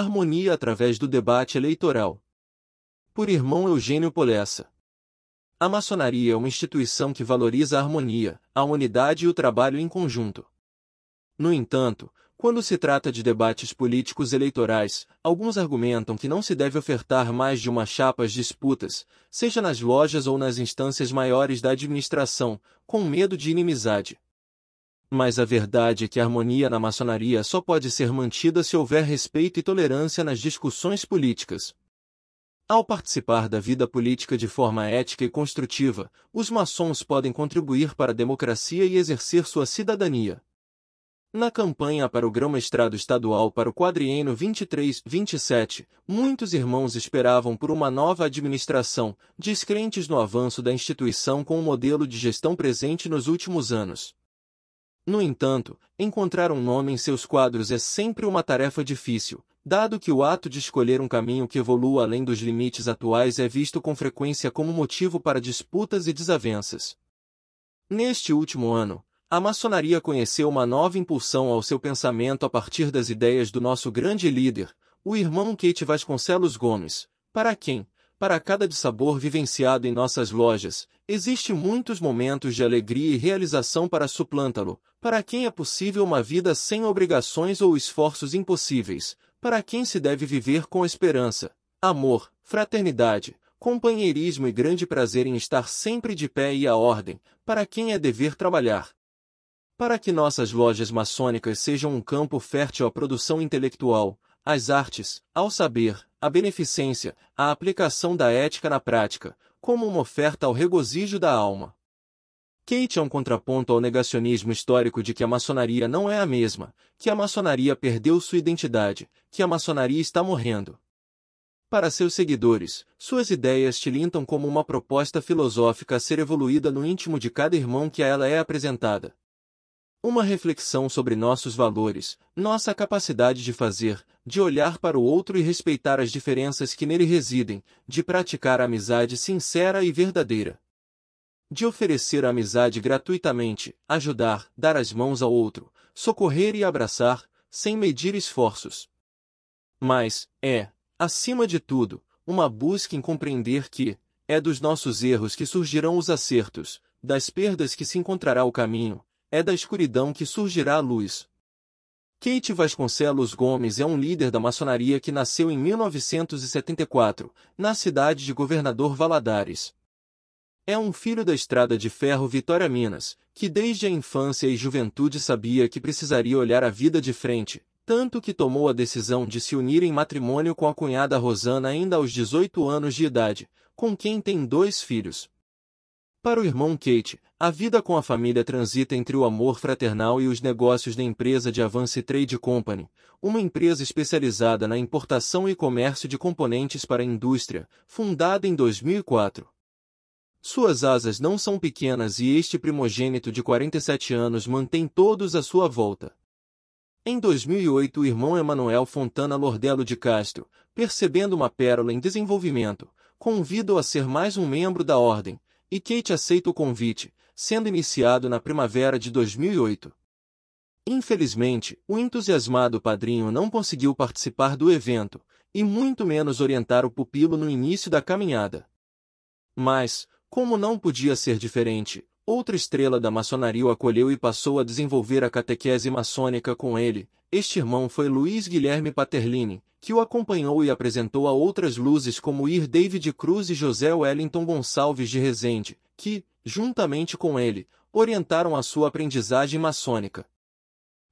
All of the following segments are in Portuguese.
Harmonia através do debate eleitoral. Por irmão Eugênio Polessa. A maçonaria é uma instituição que valoriza a harmonia, a unidade e o trabalho em conjunto. No entanto, quando se trata de debates políticos eleitorais, alguns argumentam que não se deve ofertar mais de uma chapa às disputas, seja nas lojas ou nas instâncias maiores da administração, com medo de inimizade. Mas a verdade é que a harmonia na maçonaria só pode ser mantida se houver respeito e tolerância nas discussões políticas. Ao participar da vida política de forma ética e construtiva, os maçons podem contribuir para a democracia e exercer sua cidadania. Na campanha para o grão-mestrado estadual para o quadriênio 23-27, muitos irmãos esperavam por uma nova administração, descrentes no avanço da instituição com o modelo de gestão presente nos últimos anos. No entanto, encontrar um nome em seus quadros é sempre uma tarefa difícil, dado que o ato de escolher um caminho que evolua além dos limites atuais é visto com frequência como motivo para disputas e desavenças. Neste último ano, a maçonaria conheceu uma nova impulsão ao seu pensamento a partir das ideias do nosso grande líder, o irmão Kate Vasconcelos Gomes, para quem, para cada dissabor vivenciado em nossas lojas, existe muitos momentos de alegria e realização para suplantá-lo, para quem é possível uma vida sem obrigações ou esforços impossíveis, para quem se deve viver com esperança, amor, fraternidade, companheirismo e grande prazer em estar sempre de pé e à ordem, para quem é dever trabalhar, para que nossas lojas maçônicas sejam um campo fértil à produção intelectual, às artes, ao saber, à beneficência, à aplicação da ética na prática, como uma oferta ao regozijo da alma. Kate é um contraponto ao negacionismo histórico de que a maçonaria não é a mesma, que a maçonaria perdeu sua identidade, que a maçonaria está morrendo. Para seus seguidores, suas ideias tilintam como uma proposta filosófica a ser evoluída no íntimo de cada irmão que a ela é apresentada. Uma reflexão sobre nossos valores, nossa capacidade de fazer, de olhar para o outro e respeitar as diferenças que nele residem, de praticar a amizade sincera e verdadeira. De oferecer a amizade gratuitamente, ajudar, dar as mãos ao outro, socorrer e abraçar, sem medir esforços. Mas, é, acima de tudo, uma busca em compreender que, é dos nossos erros que surgirão os acertos, das perdas que se encontrará o caminho, é da escuridão que surgirá a luz. Kate Vasconcelos Gomes é um líder da maçonaria que nasceu em 1974, na cidade de Governador Valadares. É um filho da Estrada de Ferro Vitória Minas, que desde a infância e juventude sabia que precisaria olhar a vida de frente, tanto que tomou a decisão de se unir em matrimônio com a cunhada Rosana ainda aos 18 anos de idade, com quem tem dois filhos. Para o irmão Kate, a vida com a família transita entre o amor fraternal e os negócios da empresa de Avance Trade Company, uma empresa especializada na importação e comércio de componentes para a indústria, fundada em 2004. Suas asas não são pequenas e este primogênito de 47 anos mantém todos à sua volta. Em 2008 o irmão Emanuel Fontana Lordelo de Castro, percebendo uma pérola em desenvolvimento, convida-o a ser mais um membro da ordem, e Kate aceita o convite, sendo iniciado na primavera de 2008. Infelizmente, o entusiasmado padrinho não conseguiu participar do evento, e muito menos orientar o pupilo no início da caminhada. Mas, como não podia ser diferente, outra estrela da maçonaria o acolheu e passou a desenvolver a catequese maçônica com ele. Este irmão foi Luiz Guilherme Paterlini, que o acompanhou e apresentou a outras luzes como Ir David Cruz e José Wellington Gonçalves de Rezende, que, juntamente com ele, orientaram a sua aprendizagem maçônica.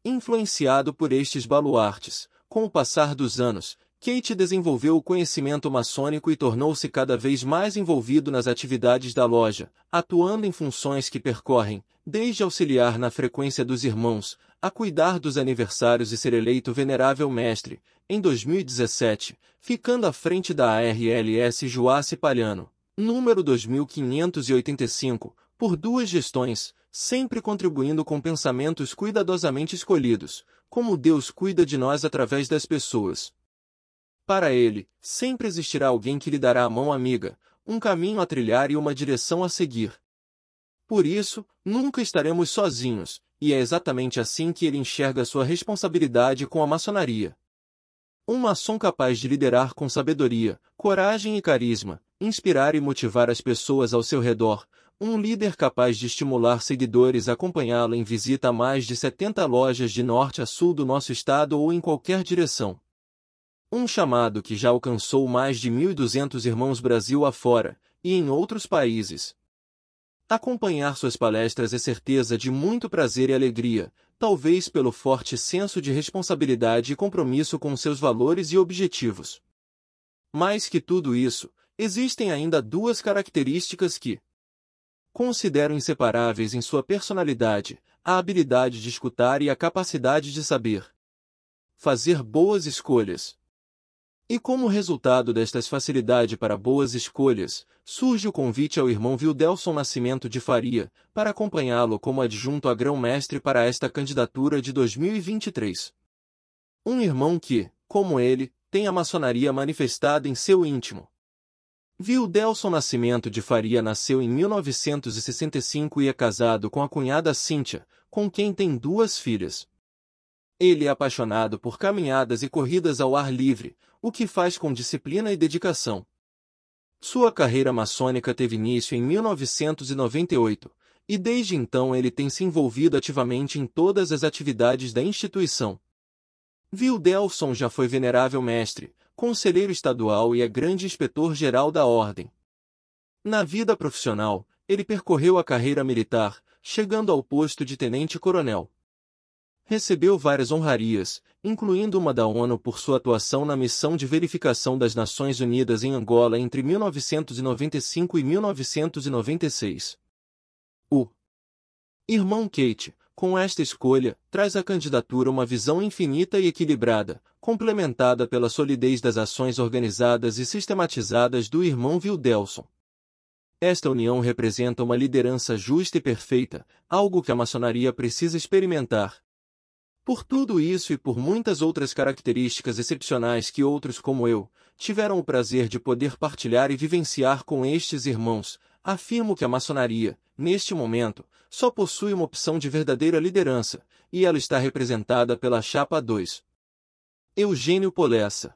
Influenciado por estes baluartes, com o passar dos anos, Kate desenvolveu o conhecimento maçônico e tornou-se cada vez mais envolvido nas atividades da loja, atuando em funções que percorrem, desde auxiliar na frequência dos irmãos, a cuidar dos aniversários e ser eleito venerável mestre, em 2017, ficando à frente da ARLS Joace Palhano, número 2585, por duas gestões, sempre contribuindo com pensamentos cuidadosamente escolhidos, como Deus cuida de nós através das pessoas. Para ele, sempre existirá alguém que lhe dará a mão amiga, um caminho a trilhar e uma direção a seguir. Por isso, nunca estaremos sozinhos, e é exatamente assim que ele enxerga sua responsabilidade com a maçonaria. Um maçom capaz de liderar com sabedoria, coragem e carisma, inspirar e motivar as pessoas ao seu redor, um líder capaz de estimular seguidores a acompanhá-lo em visita a mais de 70 lojas de norte a sul do nosso estado ou em qualquer direção. Um chamado que já alcançou mais de 1.200 irmãos Brasil afora, e em outros países. Acompanhar suas palestras é certeza de muito prazer e alegria, talvez pelo forte senso de responsabilidade e compromisso com seus valores e objetivos. Mais que tudo isso, existem ainda duas características que considero inseparáveis em sua personalidade, a habilidade de escutar e a capacidade de saber fazer boas escolhas. E como resultado destas facilidade para boas escolhas, surge o convite ao irmão Vildelson Nascimento de Faria, para acompanhá-lo como adjunto a grão-mestre para esta candidatura de 2023. Um irmão que, como ele, tem a maçonaria manifestada em seu íntimo. Vildelson Nascimento de Faria nasceu em 1965 e é casado com a cunhada Cíntia, com quem tem duas filhas. Ele é apaixonado por caminhadas e corridas ao ar livre, o que faz com disciplina e dedicação. Sua carreira maçônica teve início em 1998, e desde então ele tem se envolvido ativamente em todas as atividades da instituição. Vildelson já foi venerável mestre, conselheiro estadual e é grande inspetor-geral da Ordem. Na vida profissional, ele percorreu a carreira militar, chegando ao posto de tenente-coronel. Recebeu várias honrarias, incluindo uma da ONU por sua atuação na missão de verificação das Nações Unidas em Angola entre 1995 e 1996. O irmão Kate, com esta escolha, traz à candidatura uma visão infinita e equilibrada, complementada pela solidez das ações organizadas e sistematizadas do irmão Vildelson. Esta união representa uma liderança justa e perfeita, algo que a maçonaria precisa experimentar, por tudo isso e por muitas outras características excepcionais que outros como eu, tiveram o prazer de poder partilhar e vivenciar com estes irmãos, afirmo que a maçonaria, neste momento, só possui uma opção de verdadeira liderança, e ela está representada pela Chapa 2. Eugênio Polessa